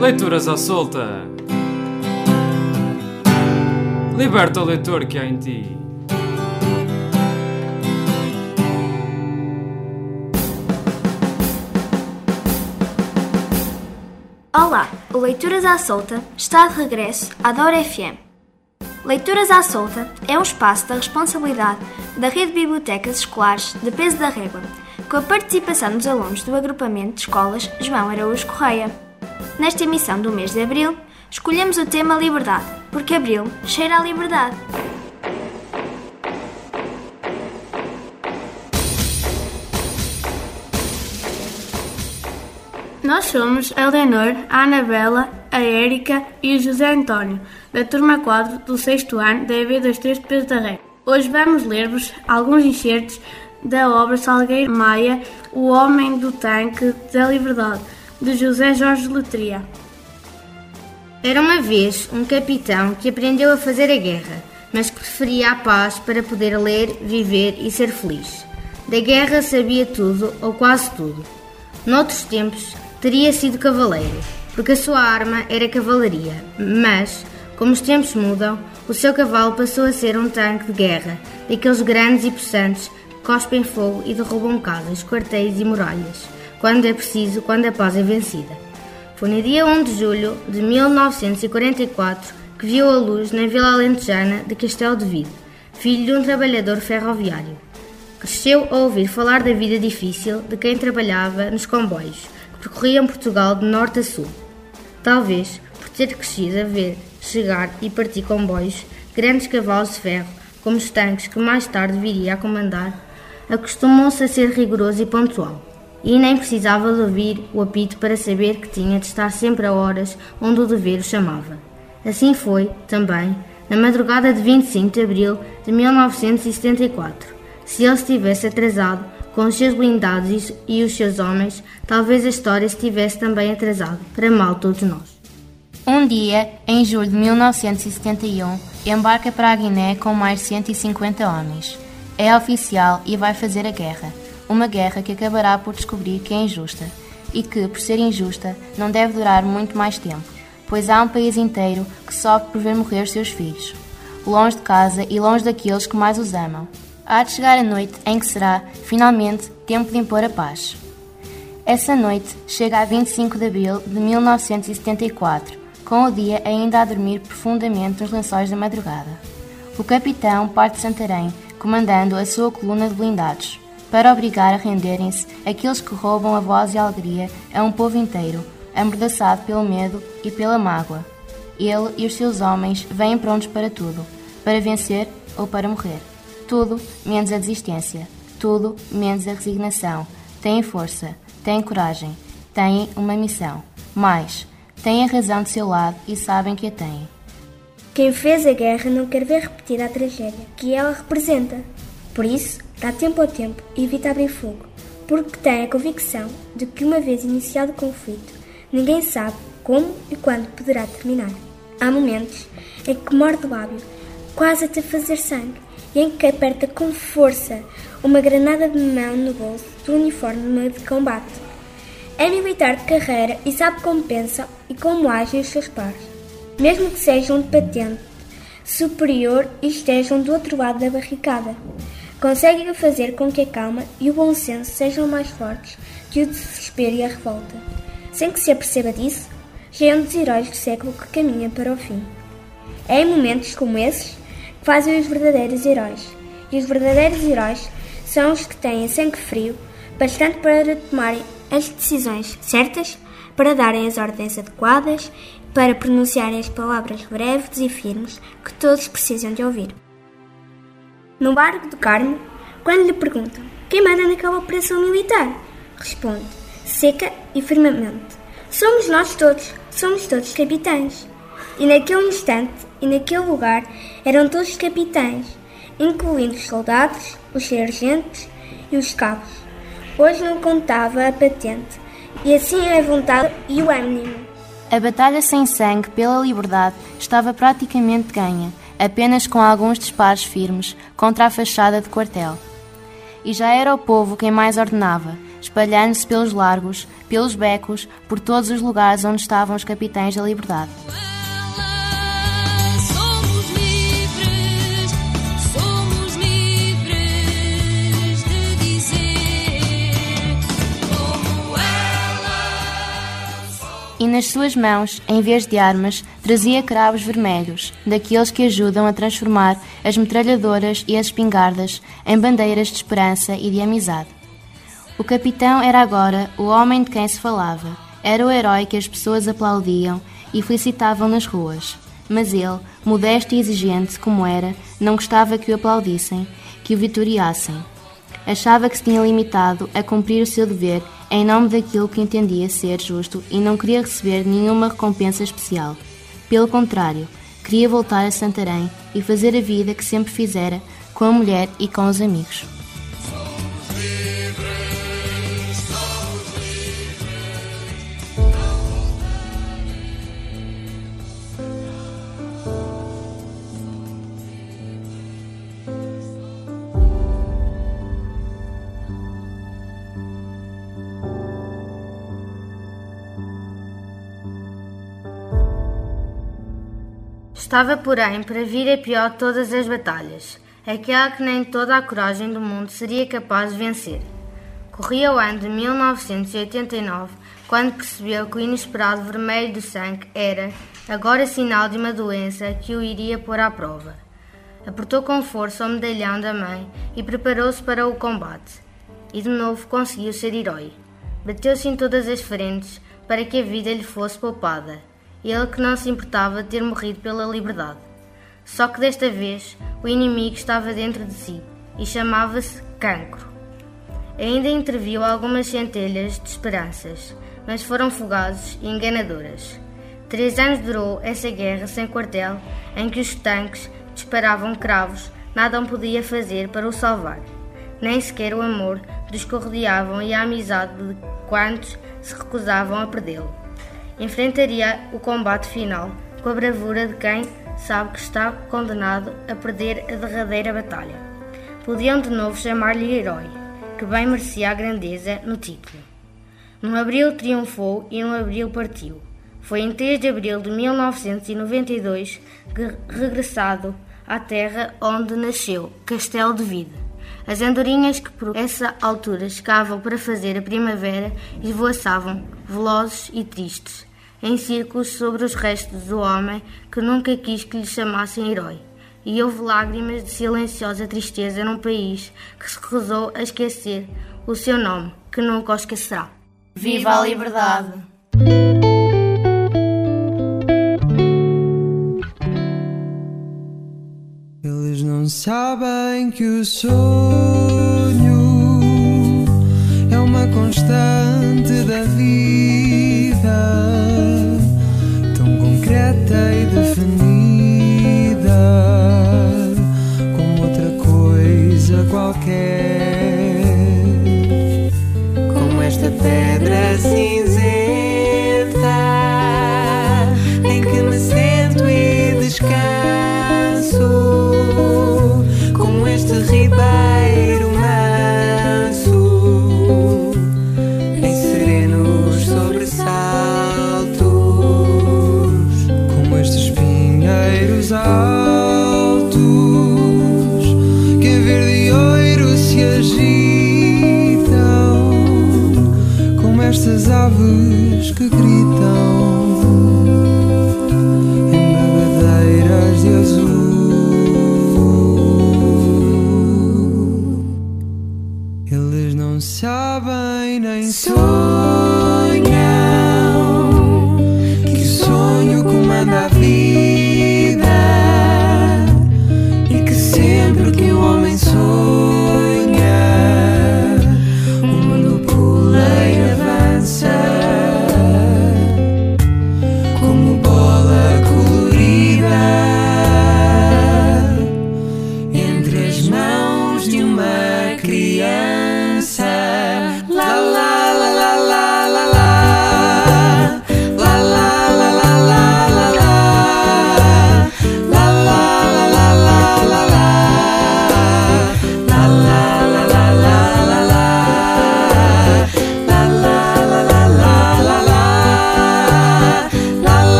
Leituras à solta. Liberta o leitor que há em ti. Olá, o Leituras à Solta está de regresso à Dora FM. Leituras à Solta é um espaço da responsabilidade da Rede de Bibliotecas Escolares de Peso da Régua, com a participação dos alunos do agrupamento de escolas João Araújo Correia. Nesta emissão do mês de Abril, escolhemos o tema Liberdade, porque Abril cheira a liberdade. Nós somos a Leonor, a Anabela, a Érica e o José António, da turma 4 do 6 ano da EB23 de Peso da Ré. Hoje vamos ler-vos alguns enxertos da obra Salgueiro Maia, O Homem do Tanque da Liberdade, de José Jorge Letria. Era uma vez um capitão que aprendeu a fazer a guerra, mas que preferia a paz para poder ler, viver e ser feliz. Da guerra sabia tudo, ou quase tudo. Noutros tempos, teria sido cavaleiro, porque a sua arma era cavalaria, mas, como os tempos mudam, o seu cavalo passou a ser um tanque de guerra, daqueles grandes e possantes que cospem fogo e derrubam casas, quartéis e muralhas, quando é preciso, quando a paz é vencida. Foi no dia 1 de julho de 1944 que viu a luz na Vila Alentejana de Castelo de Vide, filho de um trabalhador ferroviário. Cresceu a ouvir falar da vida difícil de quem trabalhava nos comboios, que percorriam Portugal de norte a sul. Talvez por ter crescido a ver chegar e partir comboios, grandes cavalos de ferro, como os tanques que mais tarde viria a comandar, acostumou-se a ser rigoroso e pontual. E nem precisava de ouvir o apito para saber que tinha de estar sempre a horas onde o dever o chamava. Assim foi, também, na madrugada de 25 de abril de 1974. Se ele estivesse atrasado, com os seus blindados e os seus homens, talvez a história estivesse também atrasada, para mal todos nós. Um dia, em julho de 1971, embarca para a Guiné com mais de 150 homens. É oficial e vai fazer a guerra. Uma guerra que acabará por descobrir que é injusta e que, por ser injusta, não deve durar muito mais tempo, pois há um país inteiro que sofre por ver morrer seus filhos, longe de casa e longe daqueles que mais os amam. Há de chegar a noite em que será, finalmente, tempo de impor a paz. Essa noite chega a 25 de abril de 1974, com o dia ainda a dormir profundamente nos lençóis da madrugada. O capitão parte de Santarém, comandando a sua coluna de blindados, para obrigar a renderem-se aqueles que roubam a voz e a alegria a um povo inteiro, amordaçado pelo medo e pela mágoa. Ele e os seus homens vêm prontos para tudo, para vencer ou para morrer. Tudo menos a desistência, tudo menos a resignação. Têm força, têm coragem, têm uma missão. Mais, têm a razão de seu lado e sabem que a têm. Quem fez a guerra não quer ver repetida a tragédia que ela representa. Por isso, dá tempo ao tempo e evita abrir fogo, porque tem a convicção de que, uma vez iniciado o conflito, ninguém sabe como e quando poderá terminar. Há momentos em que morde o lábio, quase até fazer sangue, e em que aperta com força uma granada de mão no bolso do uniforme de combate. É militar de carreira e sabe como pensam e como agem os seus pares, mesmo que sejam de patente superior e estejam do outro lado da barricada. Conseguem fazer com que a calma e o bom senso sejam mais fortes que o desespero e a revolta. Sem que se aperceba disso, já é um dos heróis do século que caminha para o fim. É em momentos como esses que fazem os verdadeiros heróis. E os verdadeiros heróis são os que têm sangue frio, bastante para tomarem as decisões certas, para darem as ordens adequadas, para pronunciarem as palavras breves e firmes que todos precisam de ouvir. No barco do Carmo, quando lhe perguntam quem manda naquela operação militar, responde, seca e firmemente: Somos nós todos, somos todos capitães. E naquele instante e naquele lugar eram todos capitães, incluindo os soldados, os sargentos e os cabos. Hoje não contava a patente, e assim a vontade e o ânimo. A batalha sem sangue pela liberdade estava praticamente ganha, apenas com alguns disparos firmes contra a fachada de quartel. E já era o povo quem mais ordenava, espalhando-se pelos largos, pelos becos, por todos os lugares onde estavam os capitães da liberdade. E nas suas mãos, em vez de armas, trazia cravos vermelhos, daqueles que ajudam a transformar as metralhadoras e as espingardas em bandeiras de esperança e de amizade. O capitão era agora o homem de quem se falava, era o herói que as pessoas aplaudiam e felicitavam nas ruas. Mas ele, modesto e exigente como era, não gostava que o aplaudissem, que o vitoriassem. Achava que se tinha limitado a cumprir o seu dever em nome daquilo que entendia ser justo e não queria receber nenhuma recompensa especial. Pelo contrário, queria voltar a Santarém e fazer a vida que sempre fizera com a mulher e com os amigos. Estava, porém, para vir a pior de todas as batalhas, aquela que nem toda a coragem do mundo seria capaz de vencer. Corria o ano de 1989, quando percebeu que o inesperado vermelho do sangue era, agora, sinal de uma doença que o iria pôr à prova. Apertou com força o medalhão da mãe e preparou-se para o combate. E de novo conseguiu ser herói. Bateu-se em todas as frentes para que a vida lhe fosse poupada ele que não se importava de ter morrido pela liberdade. Só que desta vez o inimigo estava dentro de si e chamava-se Cancro. Ainda interviu algumas centelhas de esperanças, mas foram fugazes e enganadoras. Três anos durou essa guerra sem quartel, em que os tanques disparavam cravos, nada podia fazer para o salvar. Nem sequer o amor dos que o rodeavam e a amizade de quantos se recusavam a perdê-lo enfrentaria o combate final com a bravura de quem sabe que está condenado a perder a derradeira batalha. Podiam de novo chamar-lhe herói, que bem merecia a grandeza no título. Num abril triunfou e num abril partiu. Foi em 3 de abril de 1992 que, regressado à terra onde nasceu, Castelo de Vida. As andorinhas que por essa altura escavam para fazer a primavera esvoaçavam, velozes e tristes, em círculos sobre os restos do homem que nunca quis que lhe chamassem herói. E houve lágrimas de silenciosa tristeza num país que se recusou a esquecer o seu nome, que nunca o esquecerá. Viva a liberdade! Eles não sabem que o sonho é uma constante da vida concreta e definida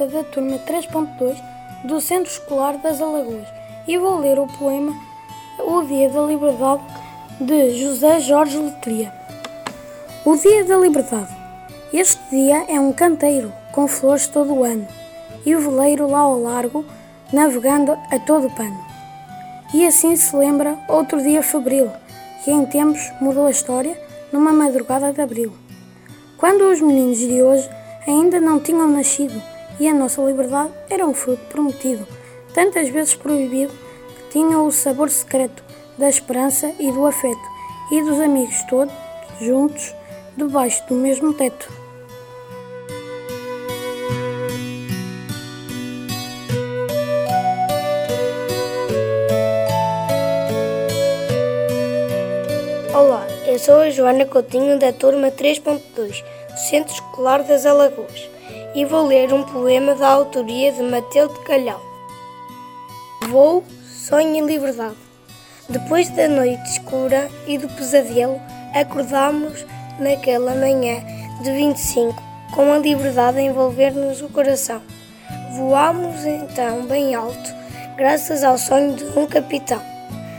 Da turma 3.2 do Centro Escolar das Alagoas e vou ler o poema O Dia da Liberdade de José Jorge Letria. O Dia da Liberdade. Este dia é um canteiro com flores todo o ano e o veleiro lá ao largo navegando a todo pano. E assim se lembra outro dia febril que em tempos mudou a história numa madrugada de abril. Quando os meninos de hoje ainda não tinham nascido e a nossa liberdade era um fruto prometido, tantas vezes proibido, que tinha o sabor secreto da esperança e do afeto e dos amigos todos juntos debaixo do mesmo teto. Olá, eu sou a Joana Coutinho da turma 3.2 do Centro Escolar das Alagoas e vou ler um poema da autoria de Mateu de Calhau. Voo, sonho e liberdade. Depois da noite escura e do pesadelo, acordamos naquela manhã de 25 com a liberdade a envolver-nos o coração. Voámos então bem alto, graças ao sonho de um capitão.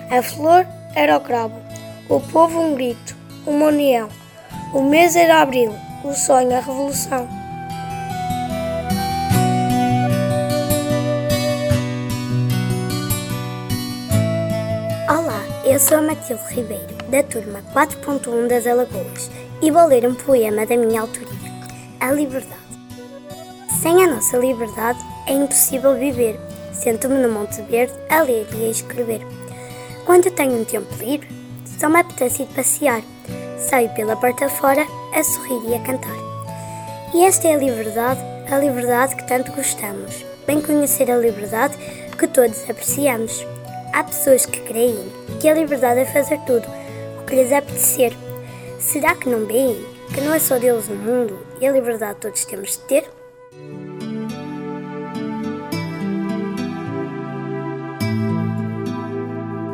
A flor era o cravo, o povo um grito, uma união. O mês era abril, o sonho a revolução. Sou Matilde Ribeiro, da turma 4.1 das Alagoas, e vou ler um poema da minha autoria, A Liberdade. Sem a nossa liberdade é impossível viver. Sento-me no Monte Verde a ler e a escrever. Quando tenho um tempo livre, só me apetece ir passear. Saio pela porta fora a sorrir e a cantar. E esta é a liberdade, a liberdade que tanto gostamos. Bem conhecer a liberdade que todos apreciamos. Há pessoas que creem que a liberdade é fazer tudo o que lhes apetecer. Será que não veem que não é só Deus no mundo e a liberdade todos temos de ter?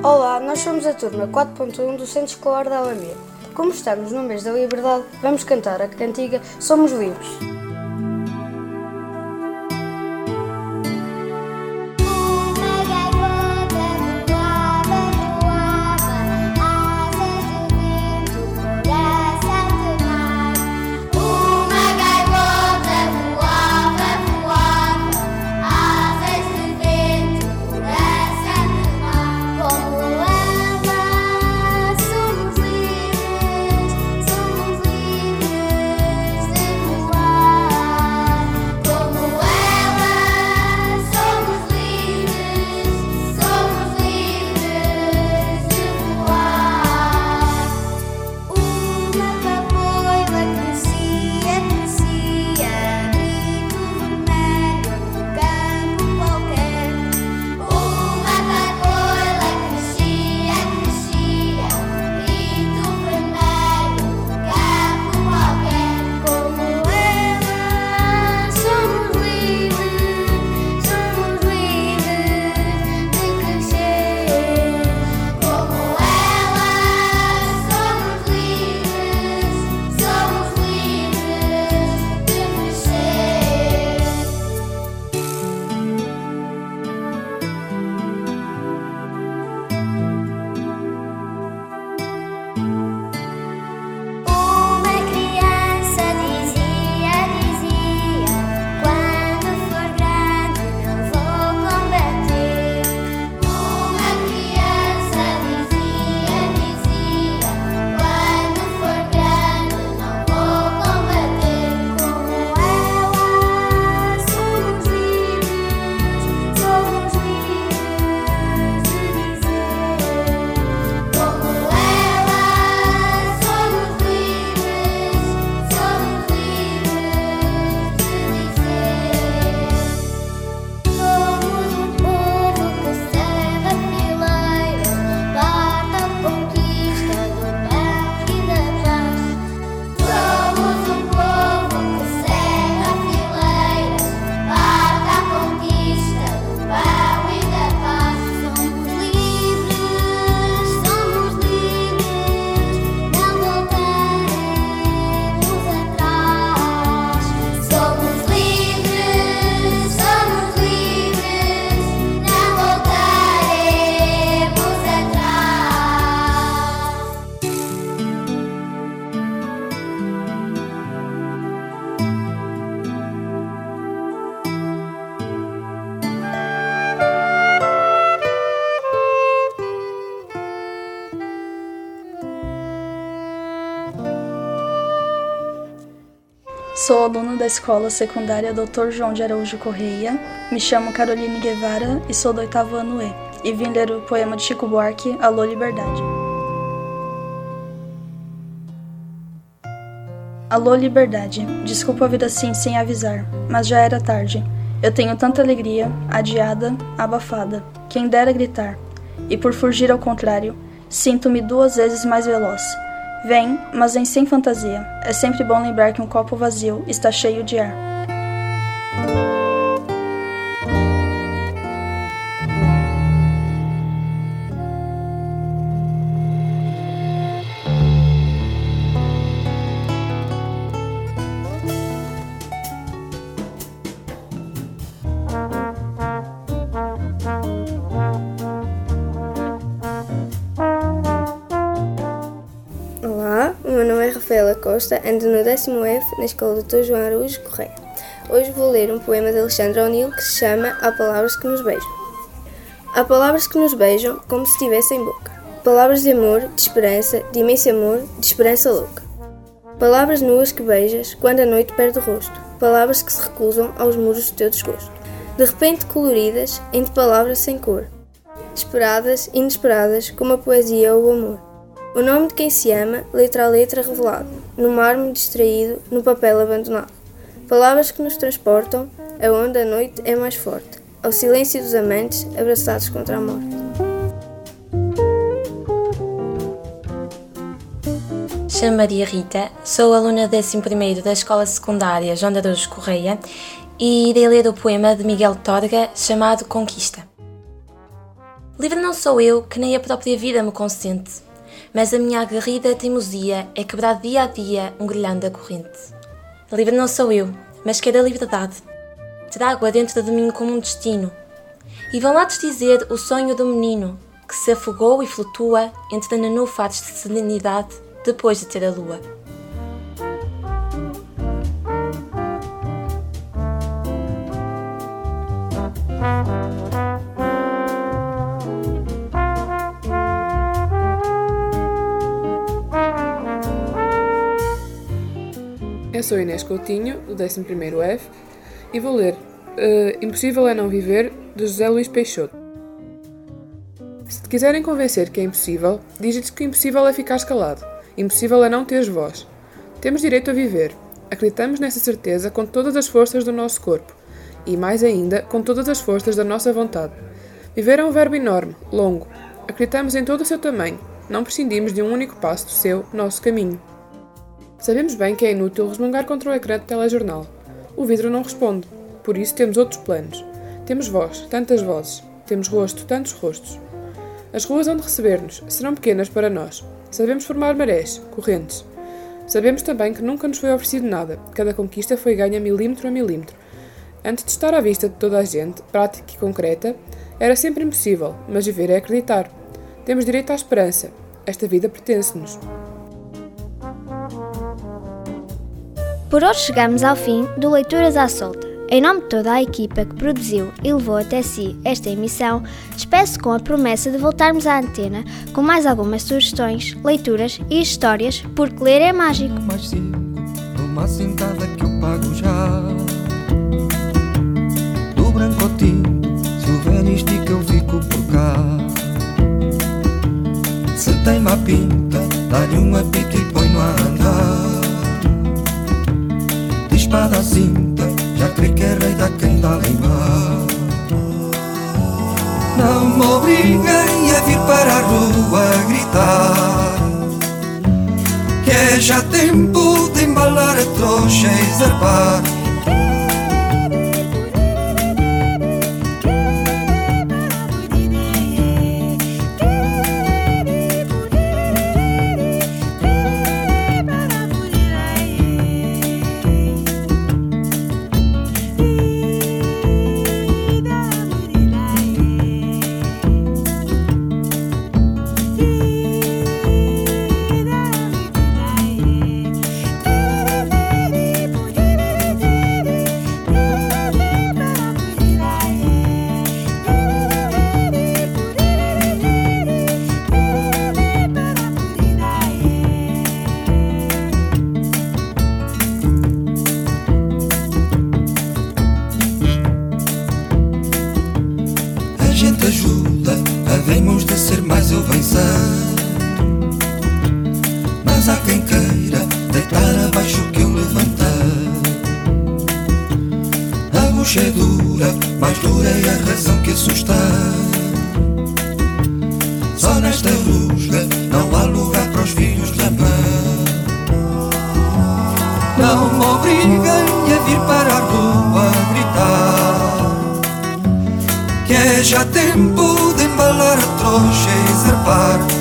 Olá, nós somos a turma 4.1 do Centro Escolar da Alameda. Como estamos no mês da liberdade, vamos cantar a cantiga Somos Livres. Sou aluno da escola secundária Dr. João de Araújo Correia. Me chamo Caroline Guevara e sou do oitavo ano E. E vim ler o poema de Chico Buarque, Alô Liberdade. Alô Liberdade, desculpa a vida assim sem avisar, mas já era tarde. Eu tenho tanta alegria, adiada, abafada, quem dera gritar. E por fugir ao contrário, sinto-me duas vezes mais veloz. Vem, mas vem sem fantasia. É sempre bom lembrar que um copo vazio está cheio de ar. Costa, ando no décimo F na Escola Dr. João Araújo Correia. Hoje vou ler um poema de Alexandre O'Neill que se chama Há Palavras que Nos Beijam. Há palavras que nos beijam como se tivessem boca. Palavras de amor, de esperança, de imenso amor, de esperança louca. Palavras nuas que beijas quando a noite perde o rosto. Palavras que se recusam aos muros do teu desgosto. De repente coloridas, entre palavras sem cor. Esperadas, inesperadas, como a poesia ou o amor. O nome de quem se ama, letra a letra revelado, no mármore distraído, no papel abandonado. Palavras que nos transportam aonde a noite é mais forte, ao silêncio dos amantes abraçados contra a morte. Chamo Maria Rita, sou aluna 11 da Escola Secundária João de Araújo Correia e irei ler o poema de Miguel Torga chamado Conquista. Livre não sou eu que nem a própria vida me consente, mas a minha aguerrida teimosia é quebrar dia a dia um grilhão da corrente. Livre não sou eu, mas quero a liberdade. Trago-a dentro de mim como um destino. E vão lá desdizer o sonho do menino que se afogou e flutua entre nenufados de serenidade depois de ter a lua. Sou Inês Coutinho, do 11º F, e vou ler eh, Impossível é não viver, de José Luís Peixoto. Se te quiserem convencer que é impossível, diz-lhes que impossível é ficar calado, impossível é não teres voz. Temos direito a viver. Acreditamos nessa certeza com todas as forças do nosso corpo, e mais ainda, com todas as forças da nossa vontade. Viver é um verbo enorme, longo. Acreditamos em todo o seu tamanho, não prescindimos de um único passo do seu, nosso caminho. Sabemos bem que é inútil resmungar contra o ecrã de telejornal. O vidro não responde, por isso temos outros planos. Temos voz, tantas vozes. Temos rosto, tantos rostos. As ruas onde receber-nos serão pequenas para nós. Sabemos formar marés, correntes. Sabemos também que nunca nos foi oferecido nada. Cada conquista foi ganha milímetro a milímetro. Antes de estar à vista de toda a gente, prática e concreta, era sempre impossível, mas viver é acreditar. Temos direito à esperança. Esta vida pertence-nos. Por hoje chegamos ao fim do Leituras à Solta. Em nome de toda a equipa que produziu e levou até si esta emissão, despeço com a promessa de voltarmos à antena com mais algumas sugestões, leituras e histórias, porque ler é mágico. mais cinco Numa sentada que eu pago já Do branco ao tinto Se houver estica eu fico por cá Se tem má pinta Dá-lhe um apito e põe-no a andar espada cinta Já crê que é rei da quem dá limar Não me obriguem a vir para a rua gritar que é já tempo de embalar a trouxa e zarpar. Mais dura é a razão que assusta. Só nesta rusga não há lugar para os filhos da mãe. Não me obriguem a vir para a rua gritar Que é já tempo de embalar a trouxa e zarpar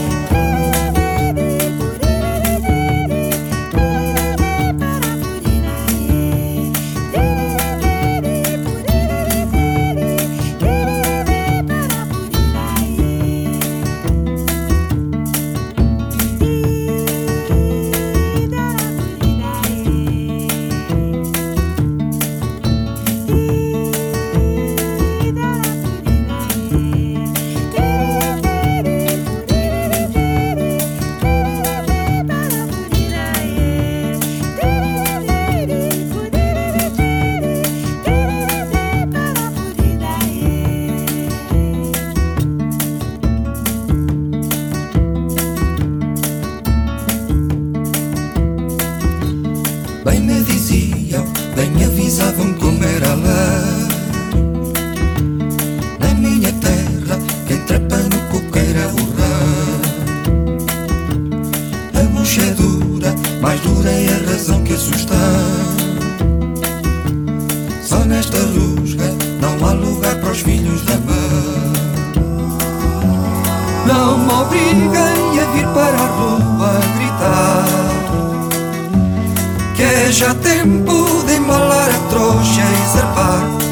mais dura é a razão que assusta. Só nesta rusga não há lugar para os filhos da mãe. Não me obriguem a vir para a rua gritar que é já tempo de embalar a trouxa e zarpar